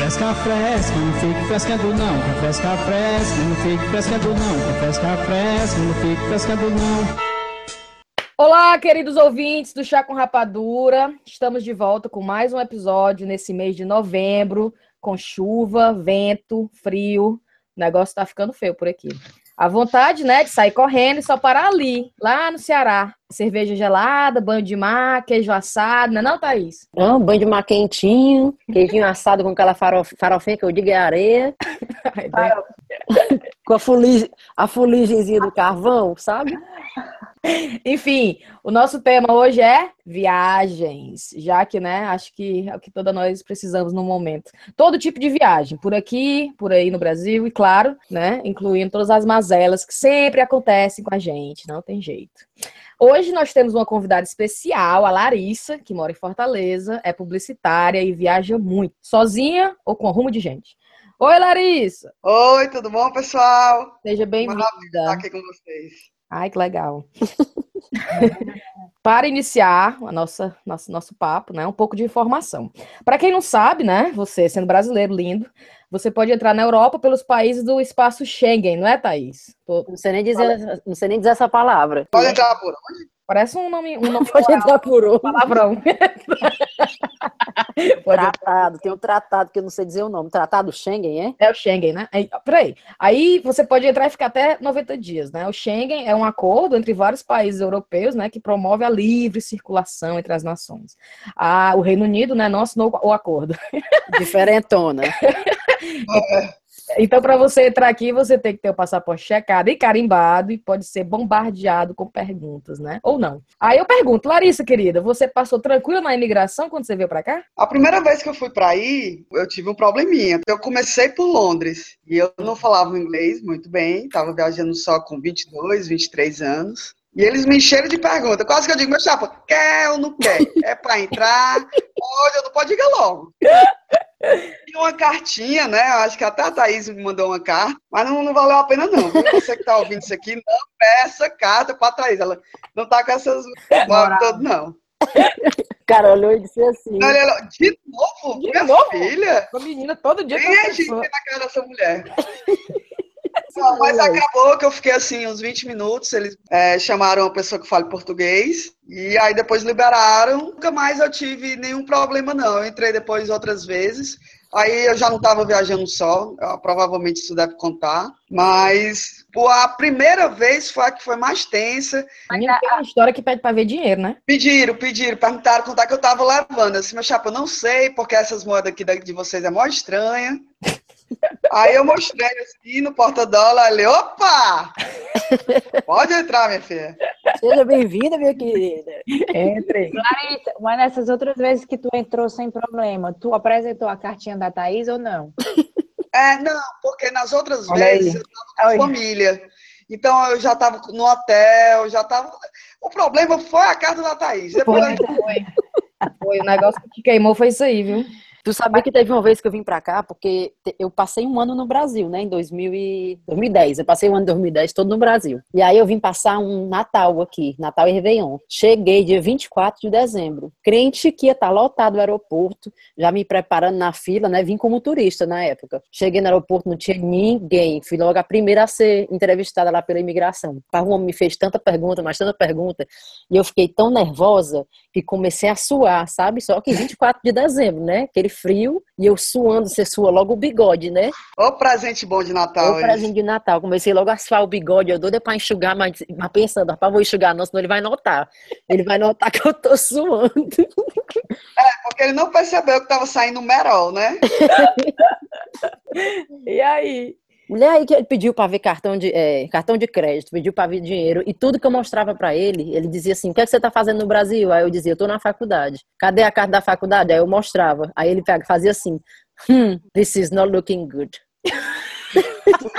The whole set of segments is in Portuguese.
fresca, fresca, não fique frescando não. Café fresca, fresca, não fique frescando não. Café fresca, fresca, não fique frescando não. Olá, queridos ouvintes do Chá com Rapadura. Estamos de volta com mais um episódio nesse mês de novembro, com chuva, vento, frio. O negócio tá ficando feio por aqui. A vontade, né, de sair correndo e só parar ali, lá no Ceará. Cerveja gelada, banho de mar, queijo assado, não é não, Thaís? Não, banho de mar quentinho, queijinho assado com aquela farof, farofinha que eu digo é areia. com a fuligem, a fuligemzinha do carvão, sabe? Enfim, o nosso tema hoje é viagens, já que, né, acho que é o que toda nós precisamos no momento. Todo tipo de viagem, por aqui, por aí no Brasil e, claro, né, incluindo todas as mazelas que sempre acontecem com a gente, não tem jeito. Hoje nós temos uma convidada especial, a Larissa, que mora em Fortaleza, é publicitária e viaja muito, sozinha ou com rumo de gente. Oi, Larissa! Oi, tudo bom, pessoal? Seja bem-vinda. estar aqui com vocês. Ai, que legal. Para iniciar a nossa, nosso, nosso papo, né, um pouco de informação. Para quem não sabe, né, você sendo brasileiro lindo, você pode entrar na Europa pelos países do espaço Schengen, não é, Thaís? Tô... Não, sei nem dizer, não sei nem dizer essa palavra. Pode entrar por onde? Parece um nome. Um nome pode entrar por onde? Palavrão. tratado, tem um tratado que eu não sei dizer o nome. Tratado Schengen, é? É o Schengen, né? Aí, peraí. Aí você pode entrar e ficar até 90 dias, né? O Schengen é um acordo entre vários países europeus, né? Que promove a livre circulação entre as nações. Ah, o Reino Unido, né? Não assinou o acordo. Diferentona. Então, para você entrar aqui, você tem que ter o passaporte checado e carimbado e pode ser bombardeado com perguntas, né? Ou não. Aí eu pergunto, Larissa, querida, você passou tranquila na imigração quando você veio para cá? A primeira vez que eu fui para aí, eu tive um probleminha. Eu comecei por Londres e eu não falava inglês muito bem, estava viajando só com 22, 23 anos. E eles me encheram de perguntas. Quase que eu digo, meu chapa, quer ou não quer? É para entrar? Pode ou não pode? Diga logo. E uma cartinha, né? Eu acho que até a Thaís me mandou uma carta, mas não, não valeu a pena, não. Você que está ouvindo isso aqui, não peça carta para a Thaís. Ela não está com essas todas, não. Cara, olhou e disse assim. Não, de novo? De minha novo? filha? A menina todo dia. Nem a gente na cara dessa mulher. Não, mas acabou que eu fiquei assim uns 20 minutos. Eles é, chamaram uma pessoa que fala português e aí depois liberaram. Nunca mais eu tive nenhum problema, não. Eu entrei depois outras vezes. Aí eu já não estava viajando só, provavelmente isso deve contar. Mas pô, a primeira vez foi a que foi mais tensa. Mas tem uma história que pede para ver dinheiro, né? Pediram, pediram, perguntaram quanto é que eu estava levando. Eu disse, meu chapa, eu não sei, porque essas moedas aqui de vocês é mó estranha. Aí eu mostrei assim no porta-dólar, ele, opa! Pode entrar, minha filha. Seja bem-vinda, minha querida. Entre. Larissa, mas nessas outras vezes que tu entrou sem problema, tu apresentou a cartinha da Thaís ou não? É, não, porque nas outras Olha vezes aí. eu estava com Olha. família. Então eu já estava no hotel, já estava. O problema foi a carta da Thaís. Depois Foi, foi. Foi, o negócio que queimou foi isso aí, viu? Tu sabia que teve uma vez que eu vim pra cá, porque eu passei um ano no Brasil, né, em 2000 e 2010. Eu passei o ano de 2010 todo no Brasil. E aí eu vim passar um Natal aqui, Natal e Réveillon. Cheguei dia 24 de dezembro. Crente que ia estar lotado o aeroporto, já me preparando na fila, né, vim como turista na época. Cheguei no aeroporto, não tinha ninguém. Fui logo a primeira a ser entrevistada lá pela imigração. O homem me fez tanta pergunta, mas tanta pergunta, e eu fiquei tão nervosa que comecei a suar, sabe? Só que 24 de dezembro, né? Frio e eu suando, você sua logo o bigode, né? Ô presente bom de Natal. o presente de Natal. Comecei logo a suar o bigode, eu doida pra enxugar, mas, mas pensando, rapaz, vou enxugar não, senão ele vai notar. Ele vai notar que eu tô suando. Porque ele não percebeu que estava saindo merol, né? E aí? Mulher aí que ele pediu pra ver cartão de, é, cartão de crédito, pediu pra ver dinheiro, e tudo que eu mostrava pra ele, ele dizia assim: o que, é que você tá fazendo no Brasil? Aí eu dizia: eu tô na faculdade. Cadê a carta da faculdade? Aí eu mostrava. Aí ele fazia assim: hmm, this is not looking good.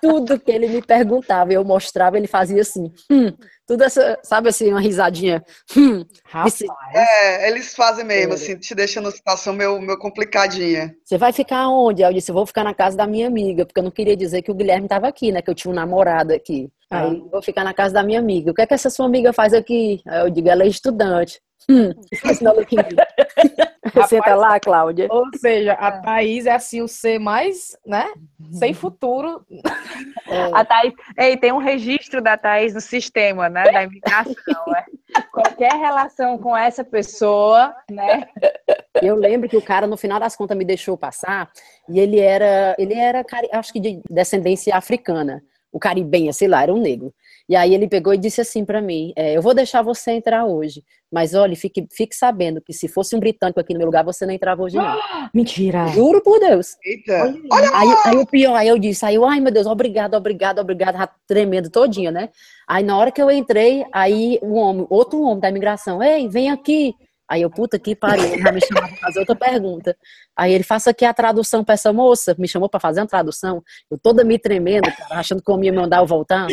tudo que ele me perguntava, eu mostrava, ele fazia assim: hum, tudo essa, sabe assim, uma risadinha. Hum, Rapaz. É, eles fazem mesmo, assim, te deixando numa situação meio, meio complicadinha. Você vai ficar onde? Aí eu disse, eu vou ficar na casa da minha amiga, porque eu não queria dizer que o Guilherme estava aqui, né? Que eu tinha um namorado aqui. Aí eu vou ficar na casa da minha amiga. O que é que essa sua amiga faz aqui? Aí eu digo, ela é estudante. Hum, good. Senta lá, Cláudia. Ou seja, a Thaís é assim o ser mais, né? Sem futuro. A Thaís, ei, tem um registro da Thaís no sistema, né? Da imigração. né? Qualquer relação com essa pessoa, né? Eu lembro que o cara, no final das contas, me deixou passar e ele era, ele era, acho que de descendência africana, o caribenha, sei lá, era um negro. E aí ele pegou e disse assim pra mim: é, Eu vou deixar você entrar hoje, mas olha, fique, fique sabendo que se fosse um britânico aqui no meu lugar, você não entrava hoje, não. Mentira. Juro por Deus. Eita. Aí, aí o pior, aí eu disse, aí eu, ai meu Deus, obrigado, obrigado, obrigado, tremendo todinha, né? Aí na hora que eu entrei, aí um homem, outro homem da imigração, ei, vem aqui. Aí eu, puta que pariu, ele já me chamou pra fazer outra pergunta. Aí ele, faça aqui a tradução pra essa moça, me chamou pra fazer uma tradução, eu toda me tremendo, cara, achando que eu ia mandar eu voltar.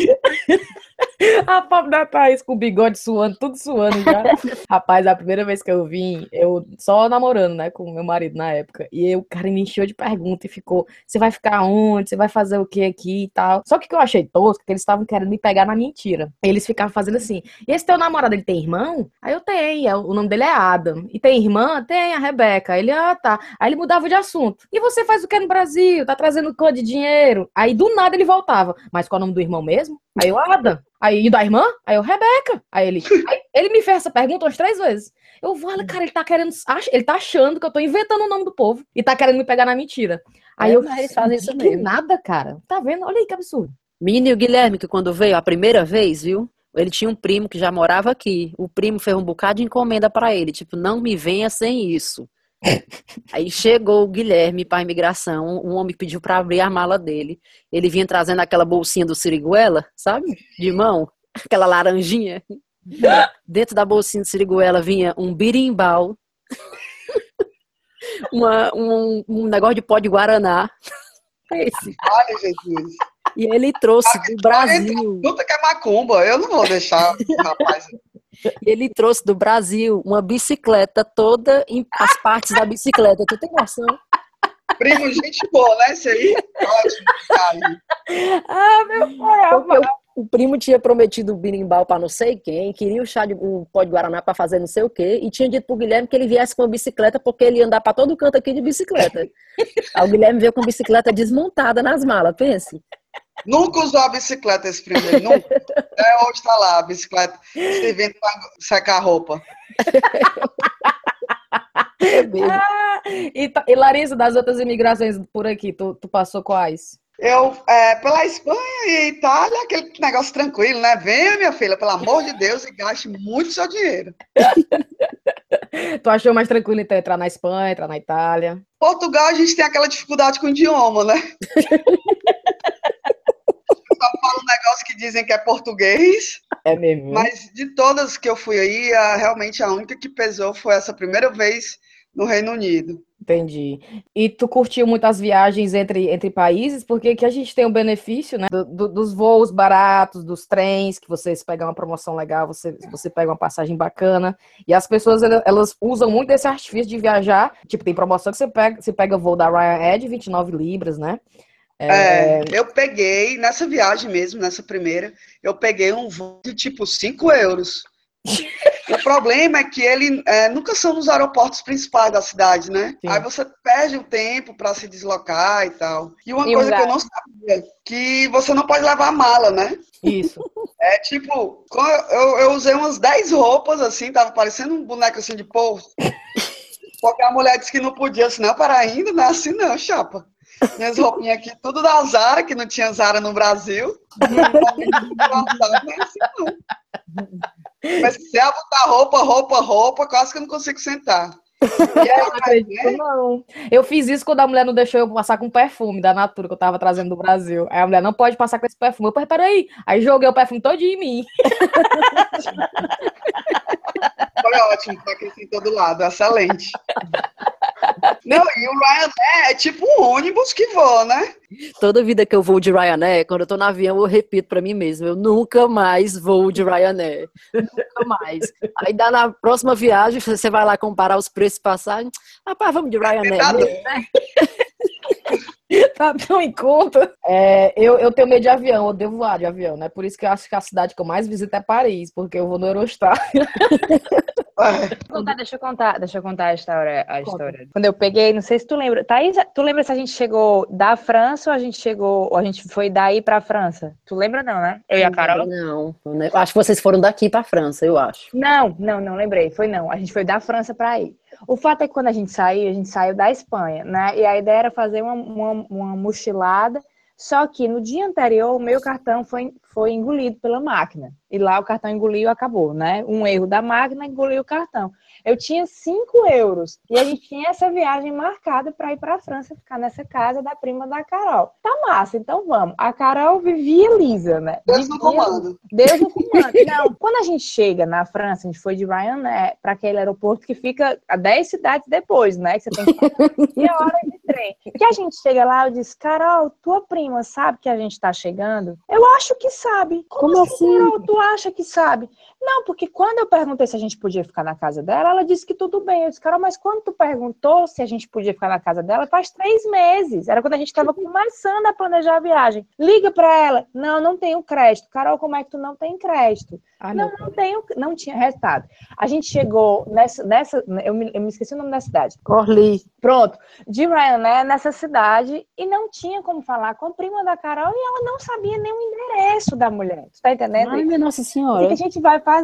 A pobre da Thaís com o bigode suando, tudo suando já. Rapaz, a primeira vez que eu vim, eu só namorando, né, com meu marido na época. E aí o cara me encheu de pergunta e ficou: você vai ficar onde? Você vai fazer o que aqui e tal. Só que o que eu achei tosco, que eles estavam querendo me pegar na mentira. Eles ficavam fazendo assim: e esse teu namorado, ele tem irmão? Aí eu tenho, é, o nome dele é Adam. E tem irmã? Tem, a Rebeca. Ele, ah, tá. Aí ele mudava de assunto. E você faz o que no Brasil? Tá trazendo quanto de dinheiro? Aí do nada ele voltava. Mas qual é o nome do irmão mesmo? Aí eu, Adam. Aí, e da irmã? Aí eu, Rebeca. Aí ele, aí ele me fez essa pergunta umas três vezes. Eu vou, cara, ele tá querendo, ele tá achando que eu tô inventando o nome do povo e tá querendo me pegar na mentira. Aí É, eu, eles fazem isso mesmo. nada, cara. Tá vendo? Olha aí que absurdo. Menino e o Guilherme, que quando veio a primeira vez, viu? Ele tinha um primo que já morava aqui. O primo fez um bocado de encomenda pra ele, tipo, não me venha sem isso. Aí chegou o Guilherme para a imigração, um homem pediu para abrir a mala dele. Ele vinha trazendo aquela bolsinha do Siriguela, sabe? De mão, aquela laranjinha. Dentro da bolsinha do Siriguela vinha um birimbau, uma- um, um negócio de pó de Guaraná. Esse. Ai, Jesus. E ele trouxe do Brasil. Puta que é macumba. Eu não vou deixar o rapaz. E ele trouxe do Brasil uma bicicleta toda em as partes da bicicleta. Tu tem noção? Primo, gente boa, né? Esse aí? Ótimo. cara. Ah, meu pai, o, o primo tinha prometido o birimbau para não sei quem, queria o chá de o pó de Guaraná para fazer não sei o quê, e tinha dito pro Guilherme que ele viesse com a bicicleta porque ele ia andar para todo canto aqui de bicicleta. Aí o Guilherme veio com a bicicleta desmontada nas malas, pense. Nunca usou a bicicleta esse dele, nunca. Até hoje tá lá a bicicleta servindo pra secar a roupa. É. Ah, e, ta- e Larissa, das outras imigrações por aqui, tu, tu passou quais? Eu, é, pela Espanha e Itália, aquele negócio tranquilo, né? Venha, minha filha, pelo amor de Deus, e gaste muito seu dinheiro. Tu achou mais tranquilo então entrar na Espanha, entrar na Itália? Portugal, a gente tem aquela dificuldade com o idioma, né? Negócio que dizem que é português, É mesmo. mas de todas que eu fui aí, a- realmente a única que pesou foi essa primeira vez no Reino Unido. Entendi. E tu curtiu muito as viagens entre, entre países? Porque aqui a gente tem o benefício, né, do- do- dos voos baratos, dos trens, que vocês pegam uma promoção legal, você, você pega uma passagem bacana. E as pessoas, ela- elas usam muito esse artifício de viajar. Tipo, tem promoção que você pega, você pega voo da Ryanair de 29 libras, né? É, eu peguei, nessa viagem mesmo, nessa primeira, eu peguei um voo de tipo 5 euros. O problema é que ele é, nunca são nos aeroportos principais da cidade, né? Sim. Aí você perde o tempo para se deslocar e tal. E uma E coisa que eu não sabia, que você não pode levar mala, né? Isso. É tipo, eu, eu usei umas 10 roupas assim, tava parecendo um boneco assim de povo. Porque a mulher disse que não podia, assim, não, para ainda, não é assim não, chapa. Minhas roupinhas aqui, tudo da Zara, que não tinha Zara no Brasil. Não é assim não. Mas se eu botar roupa, roupa, roupa, quase que eu não consigo sentar. Aí, Não acredito, não. Eu fiz isso quando a mulher não deixou eu passar com perfume da Natura que eu tava trazendo do Brasil. Aí a mulher não pode passar com esse perfume. Eu falei, peraí. Aí joguei o perfume todinho em mim. Foi ótimo, tá aqui em todo lado, excelente. Não, e o Ryanair é tipo um ônibus que voa, né? Toda vida que eu vou de Ryanair, quando eu tô no avião, eu repito pra mim mesmo, eu nunca mais vou de Ryanair. Nunca mais. Aí dá na próxima viagem, você vai lá comparar os preços de passagem. Rapaz, vamos de Ryanair. Nada. mesmo, né? Tá tão em conta. É, eu, eu tenho medo de avião, eu odeio voar de avião, né? Por isso que eu acho que a cidade que eu mais visito é Paris, porque eu vou no Eurostar. Deixa eu contar, deixa eu contar, deixa eu contar a história, a história. Quando eu peguei, não sei se tu lembra. Thaís, tu lembra se a gente chegou da França ou a gente chegou, ou a gente foi daí pra França? Tu lembra não, né? Eu e a Carol? Não, eu acho que vocês foram daqui pra França, eu acho. Não, não, não lembrei. Foi não. A gente foi da França pra aí. O fato é que quando a gente saiu, a gente saiu da Espanha, né? E a ideia era fazer uma, uma, uma mochilada. Só que no dia anterior, o meu cartão foi, foi engolido pela máquina. E lá o cartão engoliu e acabou, né? Um erro da máquina engoliu o cartão. Eu tinha 5 euros e a gente tinha essa viagem marcada para ir para a França, ficar nessa casa da prima da Carol. Tá massa, então vamos. A Carol vivia lisa, né? Deus no Vivia- comando. Deus no comando. Não, quando a gente chega na França, a gente foi de Ryanair para aquele aeroporto que fica a 10 cidades depois, né? Que você tem que hora de trem. Que a gente chega lá, eu disse, Carol, tua prima sabe que a gente tá chegando? Eu acho que sabe. Como, Como assim, assim? Carol, tu acha que sabe? Não, porque quando eu perguntei se a gente podia ficar na casa dela, ela disse que tudo bem. Eu disse, Carol, mas quando tu perguntou se a gente podia ficar na casa dela, faz três meses. Era quando a gente estava começando a planejar a viagem. Liga pra ela. Não, não tenho crédito. Carol, como é que tu não tem crédito? Ah, Não, não tenho, não tinha resultado. A gente chegou nessa, nessa eu, me, eu me esqueci o nome da cidade. Corli. Pronto, de Ryanair nessa cidade e não tinha como falar com a prima da Carol e ela não sabia nem o endereço da mulher. Tu tá entendendo? Ai, minha Nossa O Senhora. que a gente vai fazer?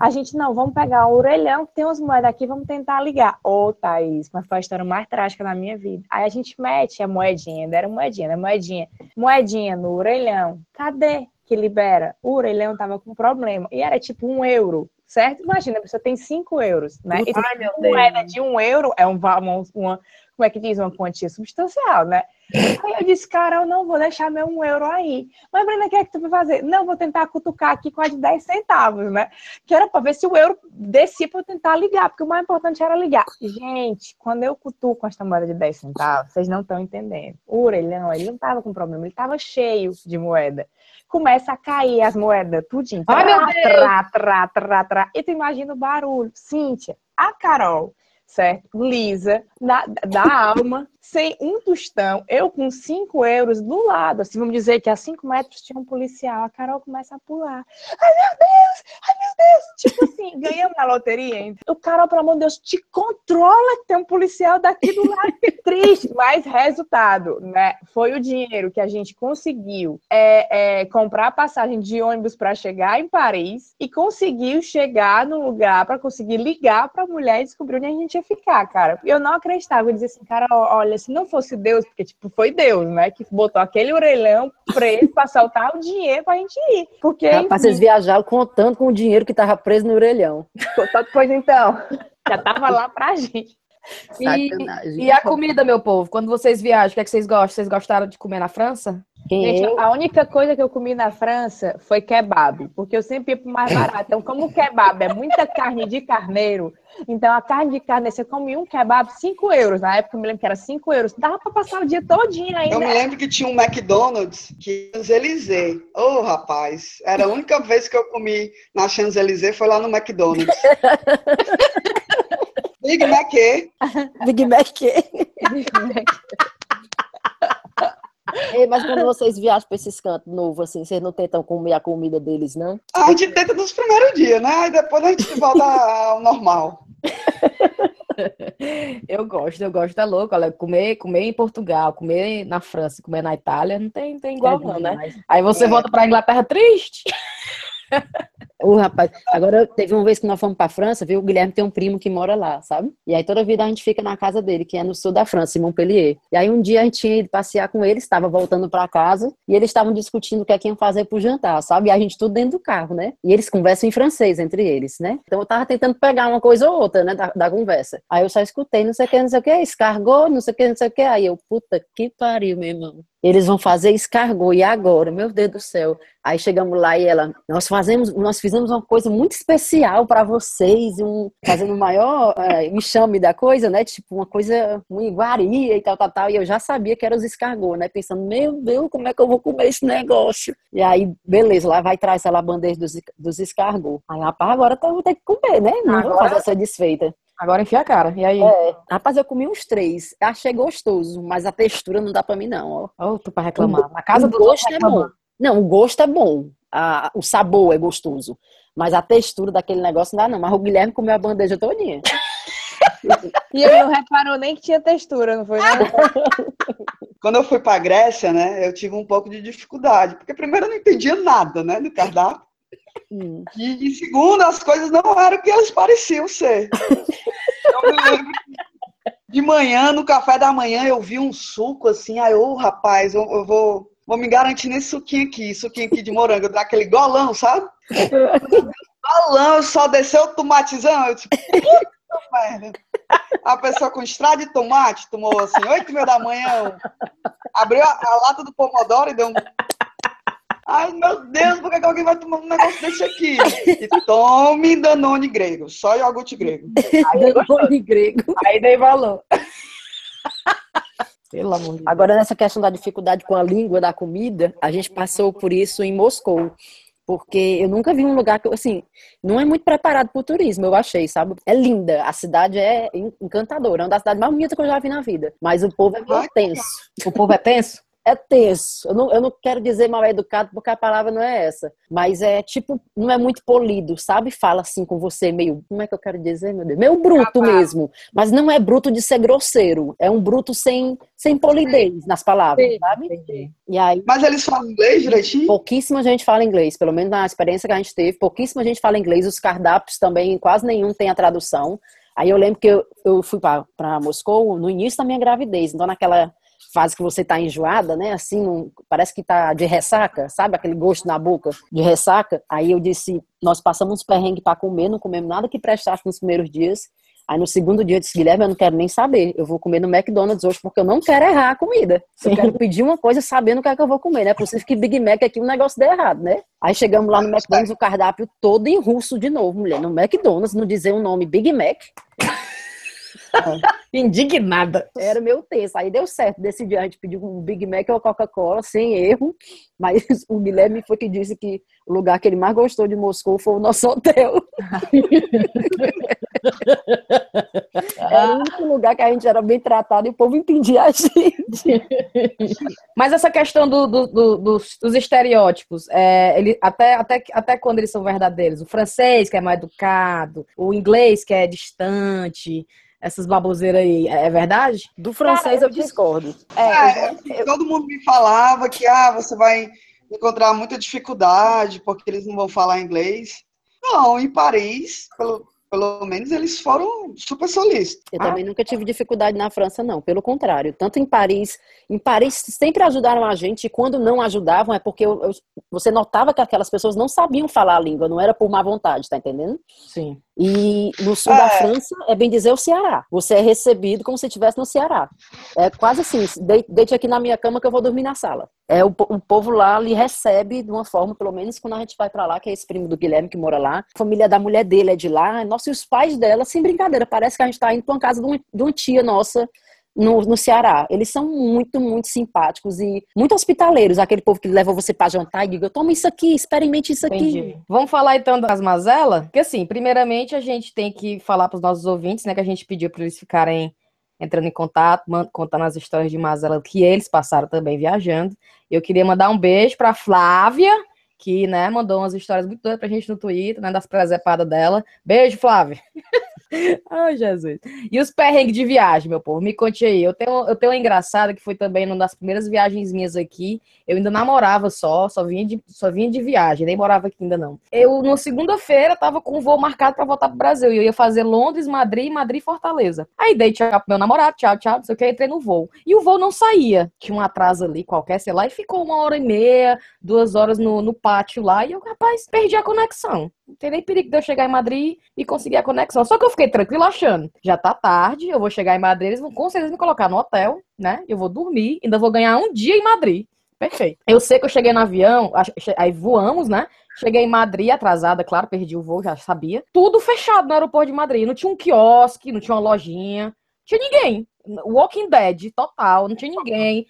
A gente, não, vamos pegar o orelhão, que tem umas moedas aqui, vamos tentar ligar. Ô, Thaís, mas foi a história mais trágica da minha vida. Aí a gente mete a moedinha, era moedinha, né? Moedinha. Moedinha no orelhão. Cadê que libera? O orelhão tava com problema. E era tipo um euro, certo? Imagina, a pessoa tem cinco euros, né? E Ai, meu moeda de um euro é um, uma, uma- como é que diz, uma quantia substancial, né? Aí eu disse, cara, eu não vou deixar meu um euro aí. Mas, Brenda, o que é que tu vai fazer? Não, vou tentar cutucar aqui com a de 10 centavos, né? Que era para ver se o euro descia para eu tentar ligar, porque o mais importante era ligar. Gente, quando eu cutuco esta moeda de 10 centavos, vocês não estão entendendo. O orelhão, ele não tava com problema, ele tava cheio de moeda. Começa a cair as moedas, tudinho. Ai, meu Deus! Trá, trá, trá, trá. E tu imagina o barulho. Cíntia, a Carol, certo? Lisa, da, da alma, sem um tostão, eu com cinco euros do lado, assim, vamos dizer que a cinco metros tinha um policial, a Carol começa a pular. Ai, meu Deus! Ai, meu Deus! Tipo ganhamos na loteria. hein? O Carol, pelo amor de Deus, te controla que tem um policial daqui do lado. Que triste! Mas resultado, né? Foi o dinheiro que a gente conseguiu é, é, comprar a passagem de ônibus para chegar em Paris e conseguiu chegar no lugar para conseguir ligar para a mulher e descobrir onde a gente ia ficar, cara. Eu não acreditava. Eu dizia assim, cara, olha, se não fosse Deus, porque tipo, foi Deus, né? Que botou aquele orelhão preso para saltar o dinheiro pra gente ir. Porque, Rapaz, vocês viajaram contando com o dinheiro que tava preso no orelhão. Só depois então, já tava lá pra gente. E, Sacanagem. e a comida, meu povo? Quando vocês viajam, o que é que vocês gostam? Vocês gostaram de comer na França? Gente, eu? a única coisa que eu comi na França foi kebab, porque eu sempre ia pro mais barato. Então, como o kebab é muita carne de carneiro, então a carne de carne, você come um kebab, 5 euros. Na época eu me lembro que era 5 euros. Dava pra passar o dia todinho Eu ainda. me lembro que tinha um McDonald's que Champs-Élysées. Ô, rapaz, era a única vez que eu comi na Champs-Élysées foi lá no McDonald's. Big Mac, é? Big Mac. Ei, mas quando vocês viajam pra esses cantos novos, assim, vocês não tentam comer a comida deles, não? a gente tenta nos primeiros dias, né? Aí depois a gente volta ao normal. Eu gosto, eu gosto, tá louco. Olha, comer, comer em Portugal, comer na França, comer na Itália, não tem, tem igual, não, né? Aí você É. volta pra Inglaterra triste. Ô, rapaz, agora teve uma vez que nós fomos pra França, viu? O Guilherme tem um primo que mora lá, sabe? E aí toda vida a gente fica na casa dele, que é no sul da França, em Montpellier. E aí um dia a gente ido passear com eles, estava voltando pra casa, e eles estavam discutindo o que é que iam fazer pro jantar, sabe? E a gente tudo dentro do carro, né? E eles conversam em francês entre eles, né? Então eu tava tentando pegar uma coisa ou outra, né, da, da conversa. Aí eu só escutei, não sei o que, não sei o que, escargot, não sei o que, não sei o que. Aí eu, puta que pariu, meu irmão. Eles vão fazer escargot, e agora? Meu Deus do céu. Aí chegamos lá e ela, nós fazemos, nós fizemos uma coisa muito especial para vocês, um, fazendo o maior é, enxame da coisa, né? Tipo, uma coisa, uma iguaria e tal, tal, tal. E eu já sabia que era os escargot, né? Pensando, meu Deus, como é que eu vou comer esse negócio? E aí, beleza, lá vai trás ela a bandeja dos, dos escargot. Aí, rapaz, agora eu vou ter que comer, né? Não vou Agora- fazer essa desfeita. Agora enfia a cara. E aí? É, rapaz, eu comi uns três. Achei gostoso, mas a textura não dá pra mim, não, ó. Ô, tu pra reclamar. Na casa o do gosto é bom. Não, o gosto é bom. A- o sabor é gostoso. Mas a textura daquele negócio não dá, não. Mas o Guilherme comeu a bandeja todinha. E ele não reparou nem que tinha textura, não foi? Quando eu fui pra Grécia, né, eu tive um pouco de dificuldade, porque primeiro eu não entendia nada, né, do cardápio. Hum. E, e segundo, as coisas não eram o que elas pareciam ser. Eu me lembro de manhã, no café da manhã, eu vi um suco assim, aí, ô rapaz, eu, eu vou, vou me garantir nesse suquinho aqui, suquinho aqui de morango, dá aquele golão, sabe? golão, só desceu o tomatezão, eu tipo. A pessoa com estrada de tomate tomou assim, oito meia da manhã, abriu a, a lata do pomodoro e deu um Ai, meu Deus, por que alguém vai tomar um negócio desse aqui? E tome Danone grego, só iogurte grego. Danone grego. Aí dei valor. Pelo amor de Deus. Agora, nessa questão da dificuldade com a língua da comida, a gente passou por isso em Moscou. Porque eu nunca vi um lugar que, assim, não é muito preparado para o turismo, eu achei, sabe? É linda, a cidade é en- encantadora, é uma das cidades mais bonitas que eu já vi na vida. Mas o povo é meio tenso. O povo é tenso? É tenso. Eu não, eu não quero dizer mal educado, porque a palavra não é essa. Mas é tipo, não é muito polido, sabe? Fala assim com você, meio. Como é que eu quero dizer, meu Deus? Meio bruto mesmo. Mas não é bruto de ser grosseiro. É um bruto sem, sem polidez nas palavras, Sim. sabe? Entendi. E aí, Mas eles falam inglês direitinho? pouquíssima gente fala inglês, pelo menos na experiência que a gente teve, pouquíssima gente fala inglês, os cardápios também, quase nenhum tem a tradução. Aí eu lembro que eu, eu fui para Moscou no início da minha gravidez, então naquela fase que você tá enjoada, né, assim, um- parece que tá de ressaca, sabe, aquele gosto na boca de ressaca. Aí eu disse, nós passamos uns perrengues para comer, não comemos nada que prestasse nos primeiros dias. Aí no segundo dia eu disse, Guilherme, eu não quero nem saber. Eu vou comer no McDonald's hoje porque eu não quero errar a comida. Eu quero pedir uma coisa sabendo o que é que eu vou comer. Não é possível que Big Mac aqui um negócio dê errado, né? Aí chegamos lá no McDonald's, o cardápio todo em russo de novo, mulher. No McDonald's, não dizer o nome Big Mac. Indignada. Era meu texto. Aí deu certo. Decidi, a gente pediu um Big Mac ou Coca-Cola, sem erro. Mas o Guilherme foi que disse que o lugar que ele mais gostou de Moscou foi o nosso hotel. Era o único lugar que a gente era bem tratado e o povo entendia a gente. Mas essa questão do- do- do- dos, dos estereótipos, é, ele, até, até, até quando eles são verdadeiros? O francês, que é mais educado, o inglês, que é distante, essas baboseiras aí, é, é verdade? Do francês eu discordo. É, todo mundo me falava que ah, você vai encontrar muita dificuldade porque eles não vão falar inglês. Não, em Paris, pelo, pelo menos eles foram super solícitos. Eu também nunca tive dificuldade na França, não. Pelo contrário, tanto em Paris, em Paris sempre ajudaram a gente. E quando não ajudavam é porque eu- eu- você notava que aquelas pessoas não sabiam falar a língua, não era por má vontade, tá entendendo? Sim. E no sul da É. França é bem dizer o Ceará. Você é recebido como se estivesse no Ceará. É quase assim, de- deite aqui na minha cama que eu vou dormir na sala. É o, o povo lá lhe recebe de uma forma, pelo menos quando a gente vai pra lá, que é esse primo do Guilherme que mora lá. A família da mulher dele é de lá. Nossa, e os pais dela, sem brincadeira, parece que a gente tá indo pra uma casa de uma, de uma tia nossa no, no Ceará. Eles são muito, muito simpáticos e muito hospitaleiros. Aquele povo que leva você pra jantar e diga, toma isso aqui, experimente isso aqui. Vamos falar então das mazelas? Porque assim, primeiramente a gente tem que falar para os nossos ouvintes, né, que a gente pediu para eles ficarem entrando em contato, contando as histórias de mazela que eles passaram também viajando. Eu queria mandar um beijo para Flávia, que, né, mandou umas histórias muito doidas pra gente no Twitter, né, das presepadas dela. Beijo, Flávia. Ai, Jesus. E os perrengues de viagem, meu povo, me conte aí. Eu tenho, eu tenho uma engraçada que foi também uma das primeiras viagens minhas aqui. Eu ainda namorava só, só vinha de, só vinha de viagem, nem morava aqui ainda não. Eu, na segunda-feira, tava com um voo marcado pra voltar pro Brasil. E eu ia fazer Londres, Madrid, Madrid Fortaleza. Aí dei tchau pro meu namorado, tchau, tchau, não sei o que, entrei no voo. E o voo não saía. Tinha um atraso ali qualquer, sei lá, e ficou uma hora e meia, duas horas no, no pátio lá. E eu, rapaz, perdi a conexão. Não tem nem perigo de eu chegar em Madrid e conseguir a conexão. Só que eu fiquei tranquilo achando. Já tá tarde, eu vou chegar em Madrid, eles vão com certeza me colocar no hotel, né? Eu vou dormir, ainda vou ganhar um dia em Madrid. Perfeito. Eu sei que eu cheguei no avião, aí voamos, né? Cheguei em Madrid atrasada, claro, perdi o voo, já sabia. Tudo fechado no aeroporto de Madrid. Não tinha um quiosque, não tinha uma lojinha, não tinha ninguém. Walking Dead, total, não tinha ninguém.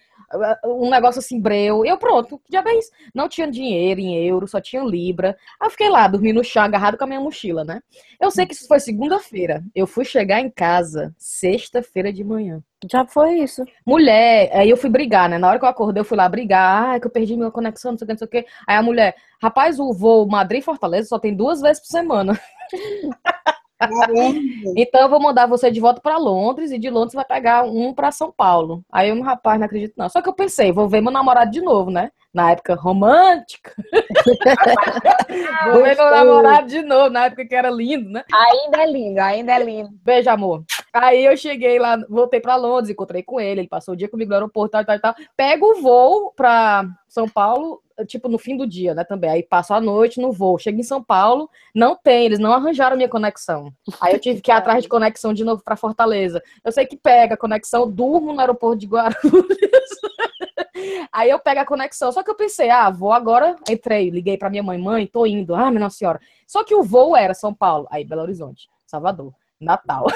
Um negócio assim, breu. Eu, pronto, já vez não tinha dinheiro em euro, só tinha libra. Aí eu fiquei lá, dormindo no chão, agarrado com a minha mochila, né? Eu sei que isso foi segunda-feira. Eu fui chegar em casa sexta-feira de manhã. Já foi isso. Mulher, aí eu fui brigar, né? Na hora que eu acordei, eu fui lá brigar. Ah, que eu perdi minha conexão, não sei o que, não sei o que. Aí a mulher, rapaz, o voo Madrid-Fortaleza só tem duas vezes por semana. então eu vou mandar você de volta para Londres e de Londres vai pegar um para São Paulo. Aí eu, rapaz, não acredito não. Só que eu pensei, vou ver meu namorado de novo, né? Na época romântica. vou ver meu namorado de novo, na época que era lindo, né? Ainda é lindo, ainda é lindo. Beijo, amor. Aí eu cheguei lá, voltei para Londres, encontrei com ele, ele passou o dia comigo no aeroporto, tal, tal, tal. Pego o voo para São Paulo tipo, no fim do dia, né, também. Aí passo a noite no voo, chego em São Paulo, não tem, eles não arranjaram minha conexão. Aí eu tive que ir atrás de conexão de novo para Fortaleza. Eu sei que pega a conexão, durmo no aeroporto de Guarulhos. Aí eu pego a conexão, só que eu pensei, ah, vou agora, entrei, liguei para minha mãe, mãe, tô indo. Ah, minha senhora. Só que o voo era São Paulo, aí Belo Horizonte, Salvador. Natal.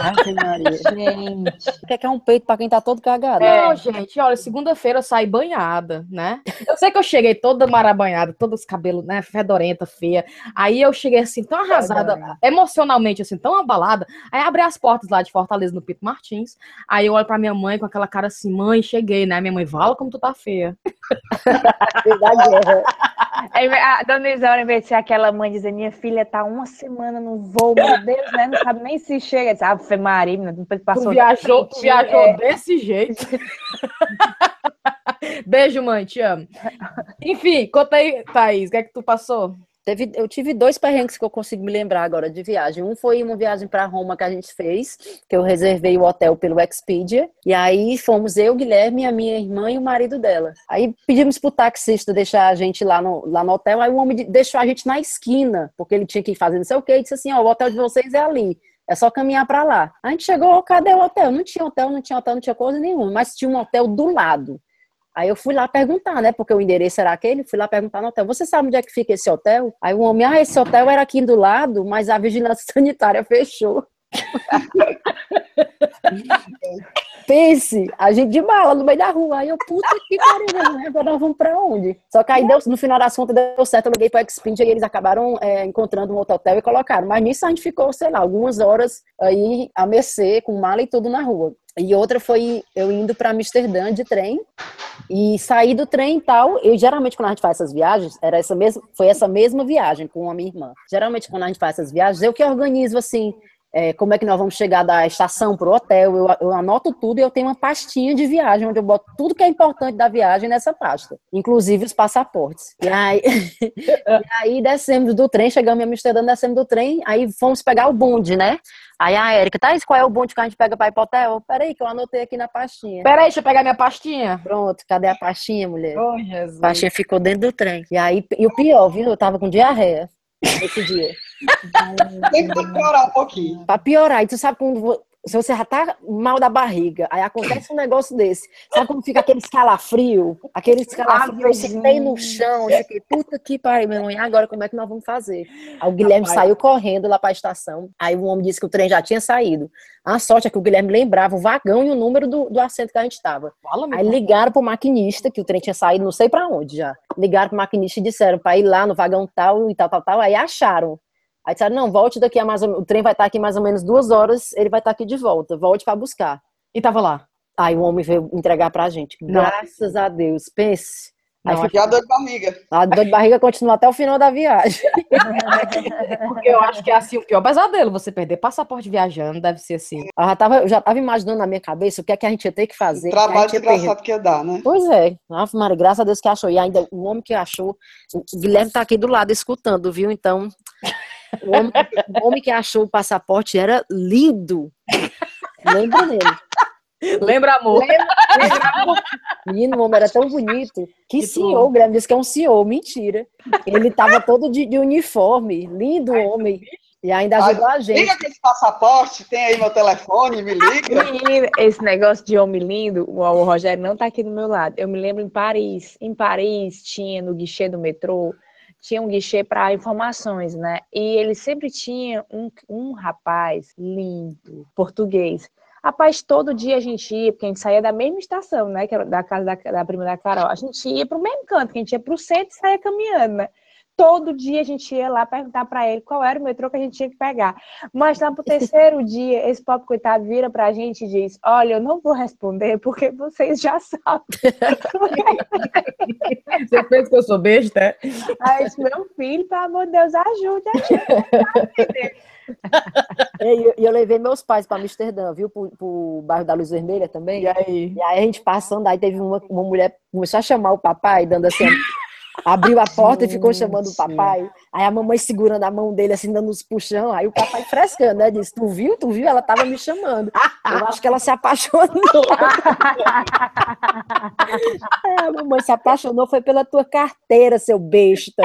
Ave Maria. Gente, o que é, que é um peito pra quem tá todo cagado? Não, é. gente, olha, segunda-feira eu saí banhada, né? Eu sei que eu cheguei toda marabanhada, todos os cabelos, né, fedorenta, feia. Aí eu cheguei assim, tão arrasada, emocionalmente, assim, tão abalada. Aí abri as portas lá de Fortaleza, no Pito Martins. Aí eu olho pra minha mãe com aquela cara assim, mãe, cheguei, né? Minha mãe, fala como tu tá feia. Verdade, é. A dona Isaura, em vez de ser aquela mãe dizer, minha filha tá uma semana no voo, meu Deus, né? Não sabe nem se chega. Ah, foi Marina, passou. Tu viajou, tu viajou é... desse jeito. Beijo, mãe, te amo. Enfim, conta aí, Thaís, o que é que tu passou? Teve, eu tive dois perrengues que eu consigo me lembrar agora de viagem. Um foi uma viagem para Roma que a gente fez, que eu reservei o hotel pelo Expedia. E aí fomos eu, Guilherme, a minha irmã e o marido dela. Aí pedimos pro taxista deixar a gente lá no, lá no hotel. Aí o homem deixou a gente na esquina, porque ele tinha que ir fazer não sei o quê. E disse assim: Ó, o hotel de vocês é ali. É só caminhar para lá. A gente chegou, cadê o hotel? Não tinha hotel, não tinha hotel, não tinha coisa nenhuma, mas tinha um hotel do lado. Aí eu fui lá perguntar, né? Porque o endereço era aquele, fui lá perguntar no hotel. Você sabe onde é que fica esse hotel? Aí o homem, ah, esse hotel era aqui do lado, mas a vigilância sanitária fechou. Pense, a gente de mala no meio da rua. Aí eu, puta que pariu, né? agora nós vamos pra onde? Só que aí deu, no final das contas deu certo, eu liguei pro Expedia e eles acabaram é, encontrando um outro hotel e colocaram. Mas nisso a gente ficou, sei lá, algumas horas aí a mercê, com mala e tudo na rua. E outra foi eu indo para Amsterdã de trem e sair do trem e tal. Eu geralmente quando a gente faz essas viagens, era essa mesma, foi essa mesma viagem com a minha irmã. Geralmente quando a gente faz essas viagens, eu que organizo assim, é, como é que nós vamos chegar da estação para o hotel, eu, eu, anoto tudo e eu tenho uma pastinha de viagem, onde eu boto tudo que é importante da viagem nessa pasta, inclusive os passaportes. E aí, e aí descemos do trem, chegamos em Amsterdã, descemos do trem, aí fomos pegar o bonde, né? Aí a Érica, tá, qual é o bonde que a gente pega para ir pro hotel? Peraí, que eu anotei aqui na pastinha. Peraí, deixa eu pegar minha pastinha. Pronto, cadê a pastinha, mulher? Oh, Jesus. A pastinha ficou dentro do trem. E aí, e o pior, viu? Eu tava com diarreia esse dia. Tem que piorar um pouquinho. Pra piorar. E tu sabe quando se você já tá mal da barriga, aí acontece um negócio desse. Sabe como fica aquele escalafrio? Aquele escalafrio, eu sentei no chão, eu fiquei, puta que pariu, meu irmão, e agora como é que nós vamos fazer? Aí o Guilherme Rapaz. saiu correndo lá pra estação, aí o homem disse que o trem já tinha saído. A sorte é que o Guilherme lembrava o vagão e o número do, do assento que a gente tava. Fala, aí ligaram pro maquinista, que o trem tinha saído não sei para onde já. Ligaram pro maquinista e disseram pra ir lá no vagão tal e tal, tal, tal, aí acharam Aí disseram, não, volte daqui a mais ou... o trem vai estar aqui mais ou menos duas horas, ele vai estar aqui de volta, volte para buscar. E tava lá. Aí o homem veio entregar pra gente. Graças a Deus, pense. Aí fiquei a dor de barriga. A dor de barriga continua até o final da viagem. Porque eu acho que é assim o pior pesadelo, você perder passaporte viajando, deve ser assim. Eu já tava, eu já tava imaginando na minha cabeça o que é que a gente ia ter que fazer. O trabalho que desgraçado que ia dar, né? Pois é. Ave Maria, graças a Deus que achou. E ainda o homem que achou, o Guilherme tá aqui do lado escutando, viu? Então, o homem, o homem que achou o passaporte era lindo. Lembra dele. Lembra, amor? Lembra, lembra, amor. Menino, o homem era tão bonito. Que, que senhor, o Guilherme disse que é um senhor. Mentira. Ele tava todo de, de uniforme. Lindo Ai, homem. E ainda ajudou Ai, a gente. Liga esse passaporte, tem aí meu telefone, me liga. Menino, esse negócio de homem lindo, o, o Rogério não tá aqui do meu lado. Eu me lembro em Paris. Em Paris tinha no guichê do metrô tinha um guichê para informações, né? E ele sempre tinha um, um rapaz lindo, português. Rapaz, todo dia a gente ia, porque a gente saía da mesma estação, né? Que era da casa da, da prima da Carol. A gente ia pro mesmo canto, que a gente ia pro centro e saía caminhando, né? Todo dia a gente ia lá perguntar para ele qual era o metrô que a gente tinha que pegar. Mas lá pro terceiro dia, esse pobre coitado vira pra gente e diz: Olha, eu não vou responder porque vocês já sabem. Você pensa que eu sou besta? é? Aí, disse, meu filho, pelo amor de Deus, ajude a gente. E eu, eu levei meus pais para Amsterdã, viu? Pro, pro bairro da Luz Vermelha também. E aí? E aí a gente passando, aí teve uma, uma mulher começou a chamar o papai, dando assim, abriu a porta e ficou chamando o papai. Aí a mamãe segurando a mão dele, assim, dando uns puxão. Aí o papai frescando, né? Disse, tu viu? Tu viu? Ela tava me chamando. Eu acho que ela se apaixonou. Aí a mamãe se apaixonou, foi pela tua carteira, seu besta.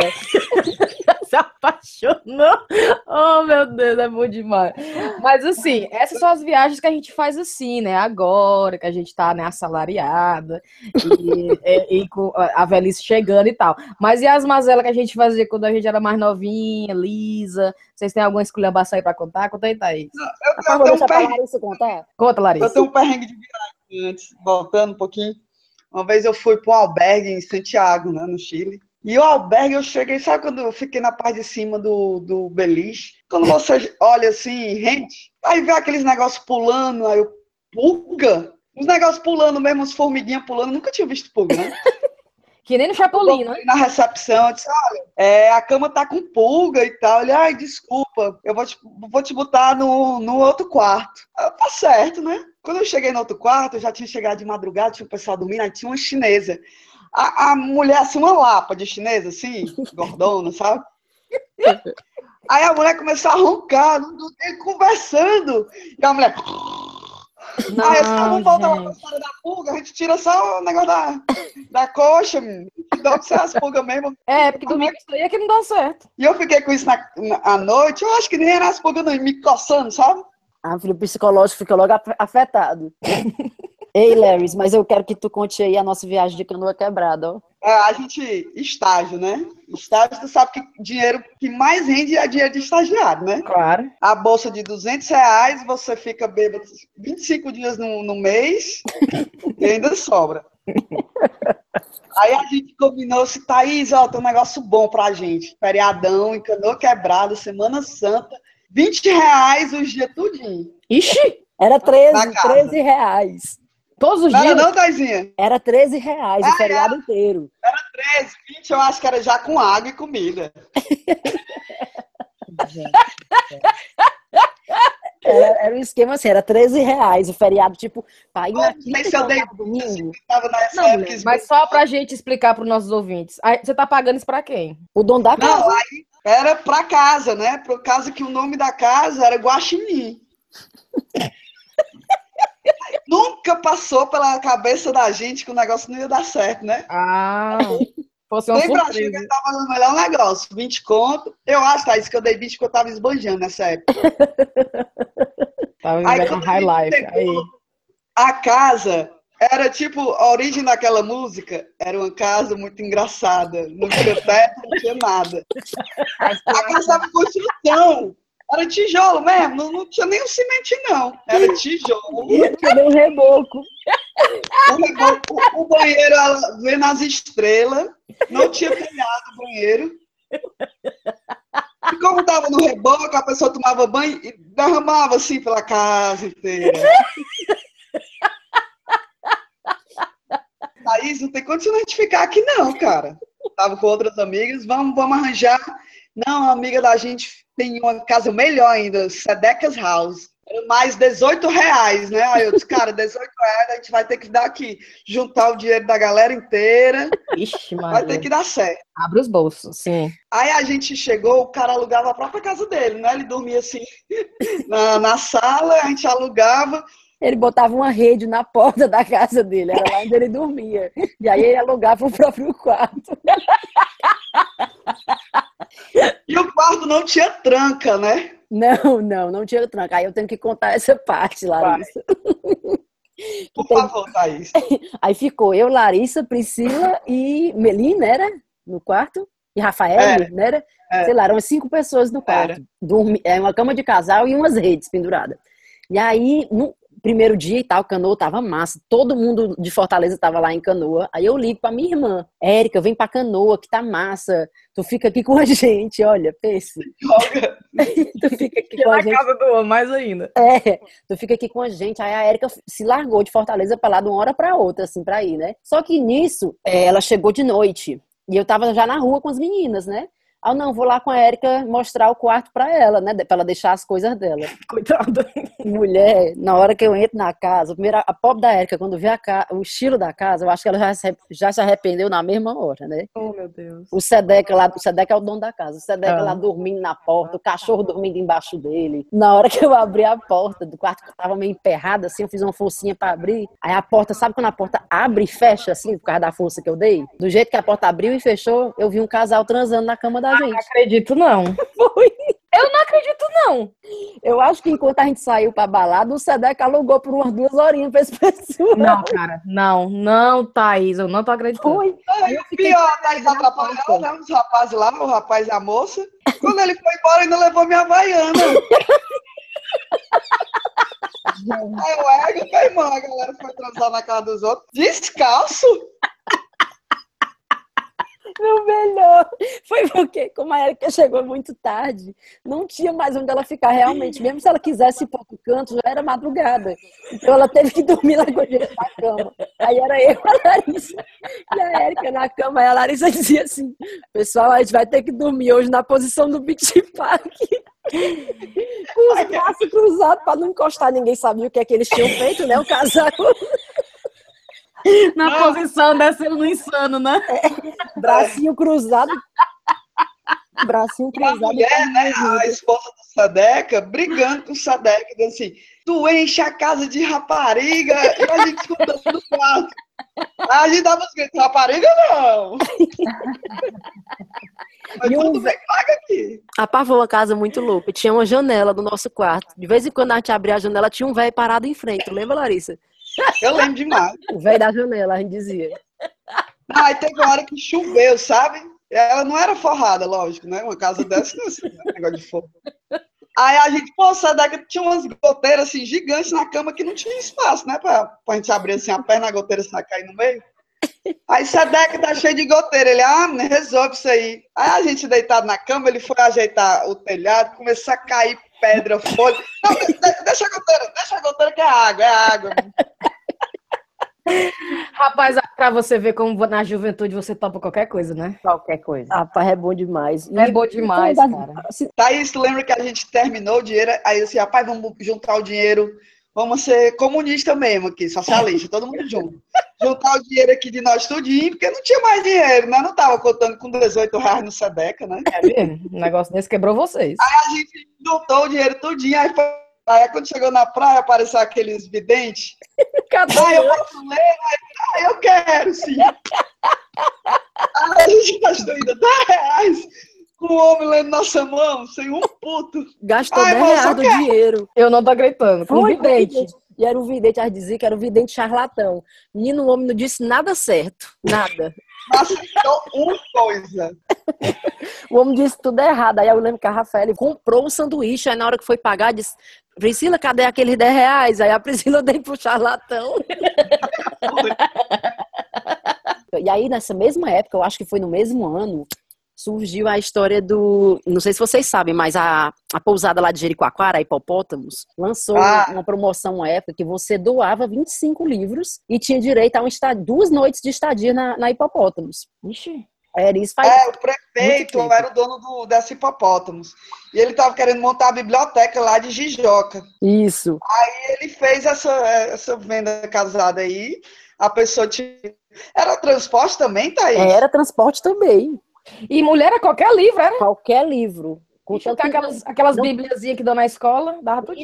Apaixonou. Oh, meu Deus, é bom demais. Mas assim, essas são as viagens que a gente faz assim, né? Agora que a gente tá né, assalariada e, e- e com a velhice chegando e tal. Mas e as mazelas que a gente fazia quando a gente era mais novinha, lisa? Vocês têm alguma esculhambação aí pra contar? Conta aí, Thaís. Eu, Por favor, eu, tenho um perrengue, Larissa contar. Conta, eu Larissa. tenho um perrengue de viagem antes, voltando um pouquinho. Uma vez eu fui para um albergue em Santiago, né, no Chile. E o albergue eu cheguei, sabe quando eu fiquei na parte de cima do, do beliche? Quando você olha assim, rente, aí vê aqueles negócios pulando, aí eu, pulga? Os negócios pulando mesmo, as formiguinhas pulando, nunca tinha visto pulga, né? Que nem no Chapolin, né? Na recepção, eu disse, olha, é, a cama tá com pulga e tal. Ele, ai, desculpa, eu vou te, vou te botar no, no outro quarto. Eu, tá certo, né? Quando eu cheguei no outro quarto, eu já tinha chegado de madrugada, tinha o pessoal dormindo, aí tinha uma chinesa. A, a mulher, assim, uma lapa de chinesa, assim, gordona, sabe? Aí a mulher começou a roncar, não- não- ele conversando. E a mulher... Aí eu disse, "Ah, vamos voltar lá pra história da pulga, a gente tira só o negócio da, da coxa, dá pra ser as pulgas mesmo. É, porque domingo isso aí é que não dá certo. E eu fiquei com isso na, na à noite, eu acho que nem era as pulgas não, me coçando, sabe? Ah, filho, o psicológico fica logo af- afetado. Ei, Larry, mas eu quero que tu conte aí a nossa viagem de canoa quebrada, ó. É, a gente, estágio, né? Estágio, tu sabe que dinheiro que mais rende é dinheiro de estagiário, né? Claro. A bolsa de 200 reais, você fica bêbado 25 dias no, no mês e ainda sobra. Aí a gente combinou se Thaís, ó, tem um negócio bom pra gente. Feriadão, em canoa quebrada, Semana Santa, 20 reais os dias tudinho. Ixi, Era 13, Na casa. 13 reais. Todos os Não era dias. não, Thaisinha? Era 13 reais Ah, o feriado inteiro. 13, 20 eu acho que era já com água e comida. Era, era um esquema assim, era 13 reais o feriado, tipo, pra ir na quinta se eu dei- no domingo. Nessa Não, época. mas só pra gente explicar pros nossos ouvintes. Aí, Você tá pagando isso pra quem? O dono da casa. Não, aí era pra casa, né? Pro caso que o nome da casa era Guaxinim. Nunca passou pela cabeça da gente que o negócio não ia dar certo, né? Ah, fosse uma Nem pra gente que tava no melhor negócio. 20 conto. Eu acho, Thaís, que eu dei 20 porque eu tava esbanjando nessa época. Tava vivendo um high life. Aí. A casa era tipo, a origem daquela música era uma casa muito engraçada. Não tinha teto, não tinha nada. A casa estava em construção. Era tijolo mesmo, não, não tinha nem o cimento, não. Era tijolo. Tirei um reboco. O, o- o banheiro ela vendo as estrelas, não tinha telhado o banheiro. E como tava no reboco, a pessoa tomava banho e derramava assim pela casa inteira. Thaís, não tem condição de ficar aqui, não, cara. Tava com outras amigas, vamos, vamos arranjar. Não, a amiga da gente tem uma casa melhor ainda, Sedecas House. Era mais 18 reais, né? Aí eu disse, cara, 18 reais a gente vai ter que dar aqui, juntar o dinheiro da galera inteira, Ixi, vai ter que dar certo. Abre os bolsos, sim. Aí a gente chegou, o cara alugava a própria casa dele, né? Ele dormia assim na, na sala, a gente alugava. Ele botava uma rede na porta da casa dele, era lá onde ele dormia. E aí ele alugava o próprio quarto. E o quarto não tinha tranca, né? Não, não, não tinha tranca. Aí eu tenho que contar essa parte, Larissa. Por favor, Thaís. Aí ficou eu, Larissa, Priscila e Melina, era? No quarto? E Rafael, Era. né? Era? Era. Sei lá, eram cinco pessoas no quarto. Dormi, é uma cama de casal e umas redes penduradas. E aí, no- primeiro dia e tal, canoa tava massa. Todo mundo de Fortaleza tava lá em canoa. Aí eu ligo pra minha irmã, Érica, vem pra canoa, que tá massa. Tu fica aqui com a gente, olha, pense. tu fica aqui com a Na gente. casa do mais ainda. É, tu fica aqui com a gente. Aí a Érica se largou de Fortaleza pra lá de uma hora pra outra, assim, pra ir, né? Só que nisso, é, ela chegou de noite. E eu tava já na rua com as meninas, né? Ah, não, vou lá com a Érica mostrar o quarto pra ela, né? Pra ela deixar as coisas dela. Coitada. Mulher, na hora que eu entro na casa, primeiro, a pobre da Érica, quando vê a ca... o estilo da casa, eu acho que ela já se, já se arrependeu na mesma hora, né? Oh, meu Deus. O Sedeca lá, o Sedeca é o dono da casa, o Sedeca Ah. lá dormindo na porta, o cachorro dormindo embaixo dele. Na hora que eu abri a porta do quarto, que eu tava meio emperrada, assim, eu fiz uma forcinha pra abrir. Aí a porta, sabe quando a porta abre e fecha, assim, por causa da força que eu dei? Do jeito que a porta abriu e fechou, eu vi um casal transando na cama da Não gente. acredito, não. Foi. Eu não acredito, não. Eu acho que enquanto a gente saiu pra balada, o Sedeca alugou por umas duas horinhas pra esse pessoal. Não, cara. Não, não, Thaís. Eu não tô acreditando. Foi. Aí o pior, a Thaís atrapalhou, né? Os rapazes lá, o rapaz e a moça. Quando ele foi embora, ainda levou minha Havaiana. Aí eu ego, meu irmão, a galera foi transar na casa dos outros. Descalço? O melhor foi porque, como a Erika chegou muito tarde, não tinha mais onde ela ficar realmente. Mesmo se ela quisesse ir para outro canto, já era madrugada. Então ela teve que dormir lá com a gente na cama. Aí era eu, a Larissa e a Erika na cama. Aí a Larissa dizia assim: Pessoal, a gente vai ter que dormir hoje na posição do Beach Park. Com os braços cruzados para não encostar. Ninguém sabia o que é que eles tinham feito, né? O casal. Na posição descendo no insano, né? Bracinho cruzado. Bracinho E a cruzado. mulher, né, a esposa do Sadeca, brigando com o Sadeca, dizendo assim, tu enche a casa de rapariga, e a gente escutando no quarto. Aí a gente dava os gritos, rapariga não! Mas E um tudo bem, paga aqui. A Pá foi uma casa muito louca. Tinha uma janela no nosso quarto. De vez em quando a gente abria a janela, tinha um velho parado em frente. Lembra, Larissa? Eu lembro demais. O velho da janela, a gente dizia. Não, aí teve uma hora que choveu, sabe? Ela não era forrada, lógico, né? Uma casa dessa não é assim, né? negócio de fogo. Aí a gente, pô, Sadeca tinha umas goteiras assim gigantes na cama que não tinha espaço, né? Pra, pra gente abrir assim a perna, a goteira sai cair no meio. Aí Sadeca tá cheio de goteira. Ele, ah, resolve isso aí. Aí a gente deitado na cama, ele foi ajeitar o telhado, começou a cair pedra, folha. Não, de- de- deixa a goteira, deixa a goteira que é água, é água. Rapaz, pra você ver como na juventude você topa qualquer coisa, né? Qualquer coisa. Rapaz, é bom demais. E- É bom demais, Então, cara. se- Thaís, tu lembra que a gente terminou o dinheiro? Aí eu disse, rapaz, vamos juntar o dinheiro, vamos ser comunista mesmo aqui, socialista, todo mundo junto. Juntar o dinheiro aqui de nós tudinho, porque não tinha mais dinheiro, né? Não tava contando com 18 reais no Sedeca, né? É? Um negócio desse quebrou vocês. A gente juntou o dinheiro tudinho, aí, foi, aí quando chegou na praia, apareceu aqueles videntes. Cadê? Ah, eu posso ler? Ah, eu quero, sim. Aí a gente gastou ainda 10 reais com o homem lendo nossa mão, sem um puto. Gastou Ai, 10 moça, reais do dinheiro. Eu não tô acreditando. Com Foi, vidente. E era um vidente, a gente dizia que era um vidente charlatão. Menino, o homem não disse nada certo. Nada. Acertou uma coisa. O homem disse tudo errado. Aí eu lembro que a Rafaela comprou um sanduíche. Aí na hora que foi pagar, disse: Priscila, cadê aqueles 10 reais? Aí a Priscila deu pro charlatão. E aí, nessa mesma época, eu acho que foi no mesmo ano, surgiu a história do. Não sei se vocês sabem, mas a, a pousada lá de Jericoacoara, a Hipopótamos, lançou Ah. uma promoção uma época que você doava 25 livros e tinha direito a um duas noites de estadia na, na Hipopótamos. Ixi. Era isso faz. É, o prefeito era o dono do, dessa hipopótamos. E ele estava querendo montar a biblioteca lá de Jijoca. Isso. E ele fez essa, essa venda casada aí. A pessoa tinha. Era transporte também, Thaís? Era transporte também. E mulher é qualquer livro, era? Qualquer livro. Que aquelas, aquelas não- bibliazinhas que dão na escola, dava tudo.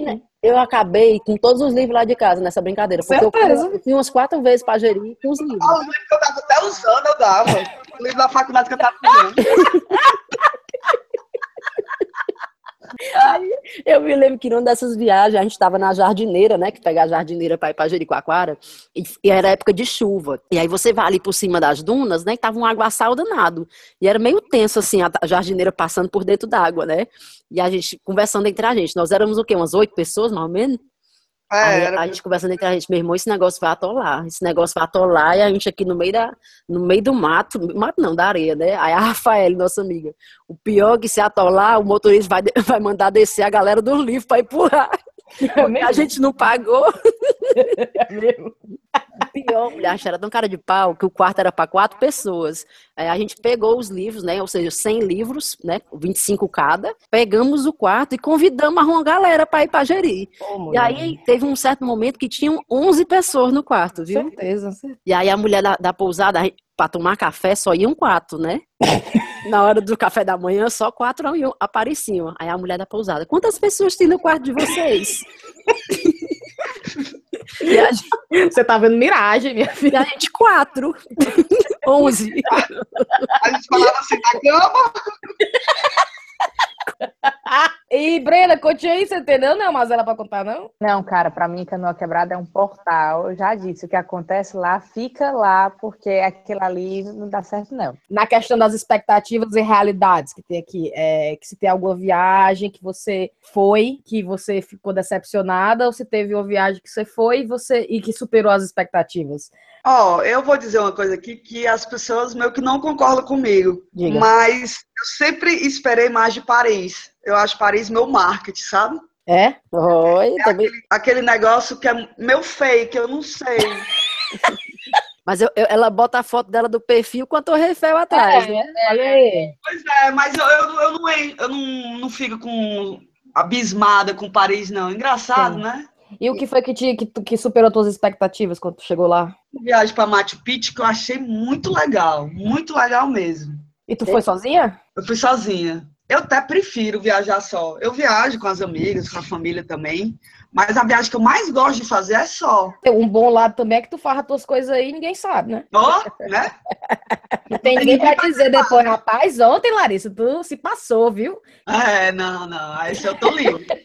Eu acabei com todos os livros lá de casa nessa brincadeira. Porque eu, Certeza. eu tinha umas quatro vezes pra gerir com os livros. Ah, o livro que eu estava até usando, eu dava. O livro da faculdade que eu estava usando. Eu me lembro que numa dessas viagens, a gente estava na jardineira, né? Que pegar a jardineira para ir para Jericoacoara, e, e era época de chuva. E aí você vai ali por cima das dunas, né? E tava um aguaçal danado. E era meio tenso, assim, a jardineira passando por dentro d'água, né? E a gente conversando entre a gente. Nós éramos o quê? Umas oito pessoas, mais ou menos? É, Aí era- a gente conversando entre a gente, meu irmão, esse negócio vai atolar, esse negócio vai atolar, e a gente aqui no meio da, no meio do mato, mato não, da areia, né? Aí a Rafael, nossa amiga, o pior é que se atolar, o motorista vai, vai mandar descer a galera dos livros pra empurrar, porque a gente não pagou. O pior, mulher, a gente era tão cara de pau que o quarto era para quatro pessoas. Aí a gente pegou os livros, né? Ou seja, 100 livros, né? 25 cada. Pegamos o quarto e convidamos uma galera para ir para gerir. E aí teve um certo momento que tinham 11 pessoas no quarto, viu? certeza, certeza. E aí a mulher da, da pousada, para tomar café, só iam quatro, né? Na hora do café da manhã, só quatro iam, apareciam. Aí a mulher da pousada, quantas pessoas tem no quarto de vocês? gente, Você tá vendo miragem, minha e filha. a gente, quatro. Onze. A gente falava assim, na cama, E, Brenda, conte aí, você entendeu? Não é uma zela pra contar, não? Não, cara, pra mim, Canoa Quebrada é um portal. Eu já disse, o que acontece lá, fica lá, porque aquilo ali não dá certo, não. Na questão das expectativas e realidades que tem aqui, é, que se tem alguma viagem que você foi, que você ficou decepcionada, ou se teve uma viagem que você foi e, você, e que superou as expectativas. Ó, eu vou dizer uma coisa aqui que as pessoas meio que não concordam comigo. Diga. Mas eu sempre esperei mais de Paris. Eu acho Paris meu marketing, sabe? É? Oi, também. Aquele negócio que é meu fake, eu não sei. Mas eu- eu- ela bota a foto dela do perfil com a Torre Eiffel atrás, né? Olha aí. Pois é, mas eu, eu, eu não, eu não, não fico com abismada com Paris, não. Engraçado, Sim. né? E o que foi que, te, que, que superou tuas expectativas quando tu chegou lá? Viagem para Machu Picchu que eu achei muito legal, muito legal mesmo. E tu foi sozinha? Eu fui sozinha. Eu até prefiro viajar só. Eu viajo com as amigas, com a família também. Mas a viagem que eu mais gosto de fazer é só. Um bom lado também é que tu farra tuas coisas aí e ninguém sabe, né? Ó, né? Não tem ninguém pra dizer depois, rapaz, ontem, Larissa, tu se passou, viu? É, não, não. Aí eu tô livre.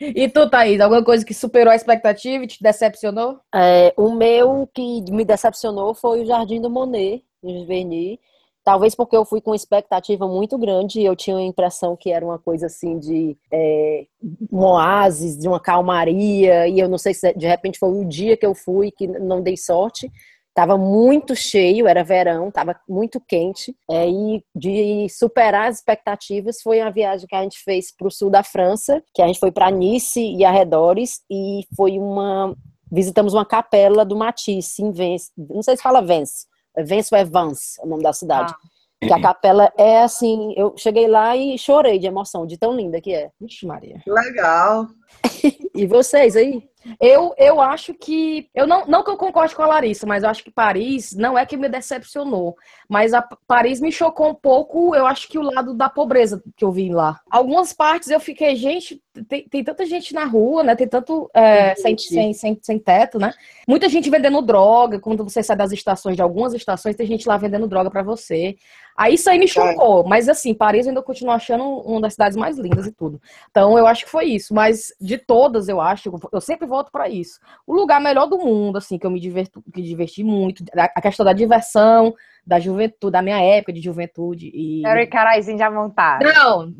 E tu, Thaís, alguma coisa que superou a expectativa e te decepcionou? É, o meu que me decepcionou foi o Jardim do Monet, no Giverny. Talvez porque eu fui com expectativa muito grande e eu tinha a impressão que era uma coisa assim de é, um oásis, de uma calmaria, e eu não sei se de repente foi o dia que eu fui que não dei sorte. Tava muito cheio, era verão, tava muito quente. É, e de superar as expectativas foi a viagem que a gente fez para o sul da França, que a gente foi para Nice e arredores, e foi uma visitamos uma capela do Matisse em Vence. Não sei se fala Vence. Vence ou é Vance, o nome da cidade. Que a capela é assim, eu cheguei lá e chorei de emoção, de tão linda que é. Vixe, Maria. Legal. E vocês aí? Eu, eu acho que. Eu não, não que eu concorde com a Larissa, mas eu acho que Paris não é que me decepcionou. Mas a Paris me chocou um pouco, eu acho que o lado da pobreza que eu vi lá. Algumas partes eu fiquei, gente, tem, tem tanta gente na rua, né? Tem tanto é, sem, sem, sem, sem teto, né? Muita gente vendendo droga. Quando você sai das estações, de algumas estações, tem gente lá vendendo droga pra você. Aí isso aí me chocou. Mas assim, Paris eu ainda continuo achando uma das cidades mais lindas e tudo. Então eu acho que foi isso. Mas de todas, eu acho, eu sempre volto pra isso. O lugar melhor do mundo, assim, que eu me diverto, que diverti muito, a questão da diversão, da juventude, da minha época de juventude. E... Era o caraizinho já montado. Não,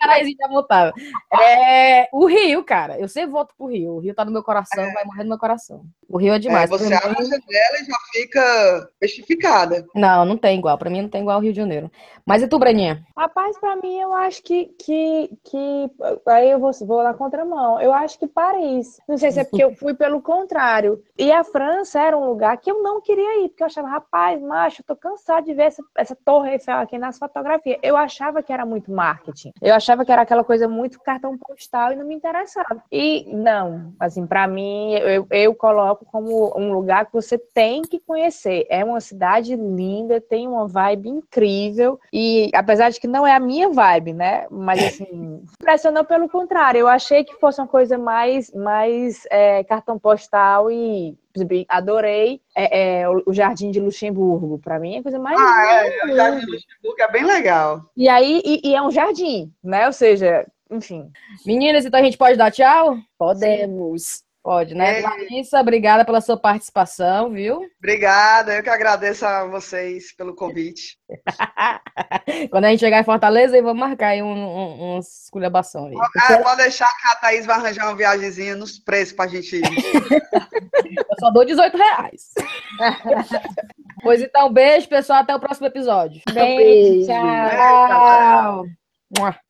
caralho, já voltava. É, o Rio, cara. Eu sempre volto pro Rio. O Rio tá no meu coração, vai morrer no meu coração. O Rio é É, demais. você Pra abre a mim- janela e já fica testificada. Não, não tem igual. Pra mim não tem igual ao Rio de Janeiro. Mas e tu, Breninha? Rapaz, pra mim, eu acho que, que, que. Aí eu vou, vou na contramão. Eu acho que Paris. Não sei se é porque eu fui pelo contrário. E a França era um lugar que eu não queria ir, porque eu achava, rapaz, macho, tô cansado de ver essa, essa Torre Eiffel aqui nas fotografias. Eu achava que era muito marketing. Eu achava que era aquela coisa muito cartão postal e não me interessava. E não, assim, pra mim, eu, eu coloco como um lugar que você tem que conhecer. É uma cidade linda, tem uma vibe incrível. E apesar de que não é a minha vibe, né? Mas assim, impressionou pelo contrário. Eu achei que fosse uma coisa mais, mais é, cartão postal e exemplo, adorei é, é, o Jardim de Luxemburgo. Para mim é a coisa mais Ah, é, o Jardim Luxemburgo é bem legal. E aí, e, e é um jardim, né? Ou seja, enfim. Meninas, então a gente pode dar tchau? Podemos. Pode, né? É. Larissa, obrigada pela sua participação, viu? Obrigada, eu que agradeço a vocês pelo convite. Quando a gente chegar em Fortaleza, aí vamos marcar aí um, um, uns esculhambação aí. Ah, pode deixar que a Thaís vai arranjar uma viagemzinha nos preços pra gente ir. Eu só dou 18 reais. pois então, beijo, pessoal. Até o próximo episódio. Beijo, Beijo. tchau. Tchau. Mua.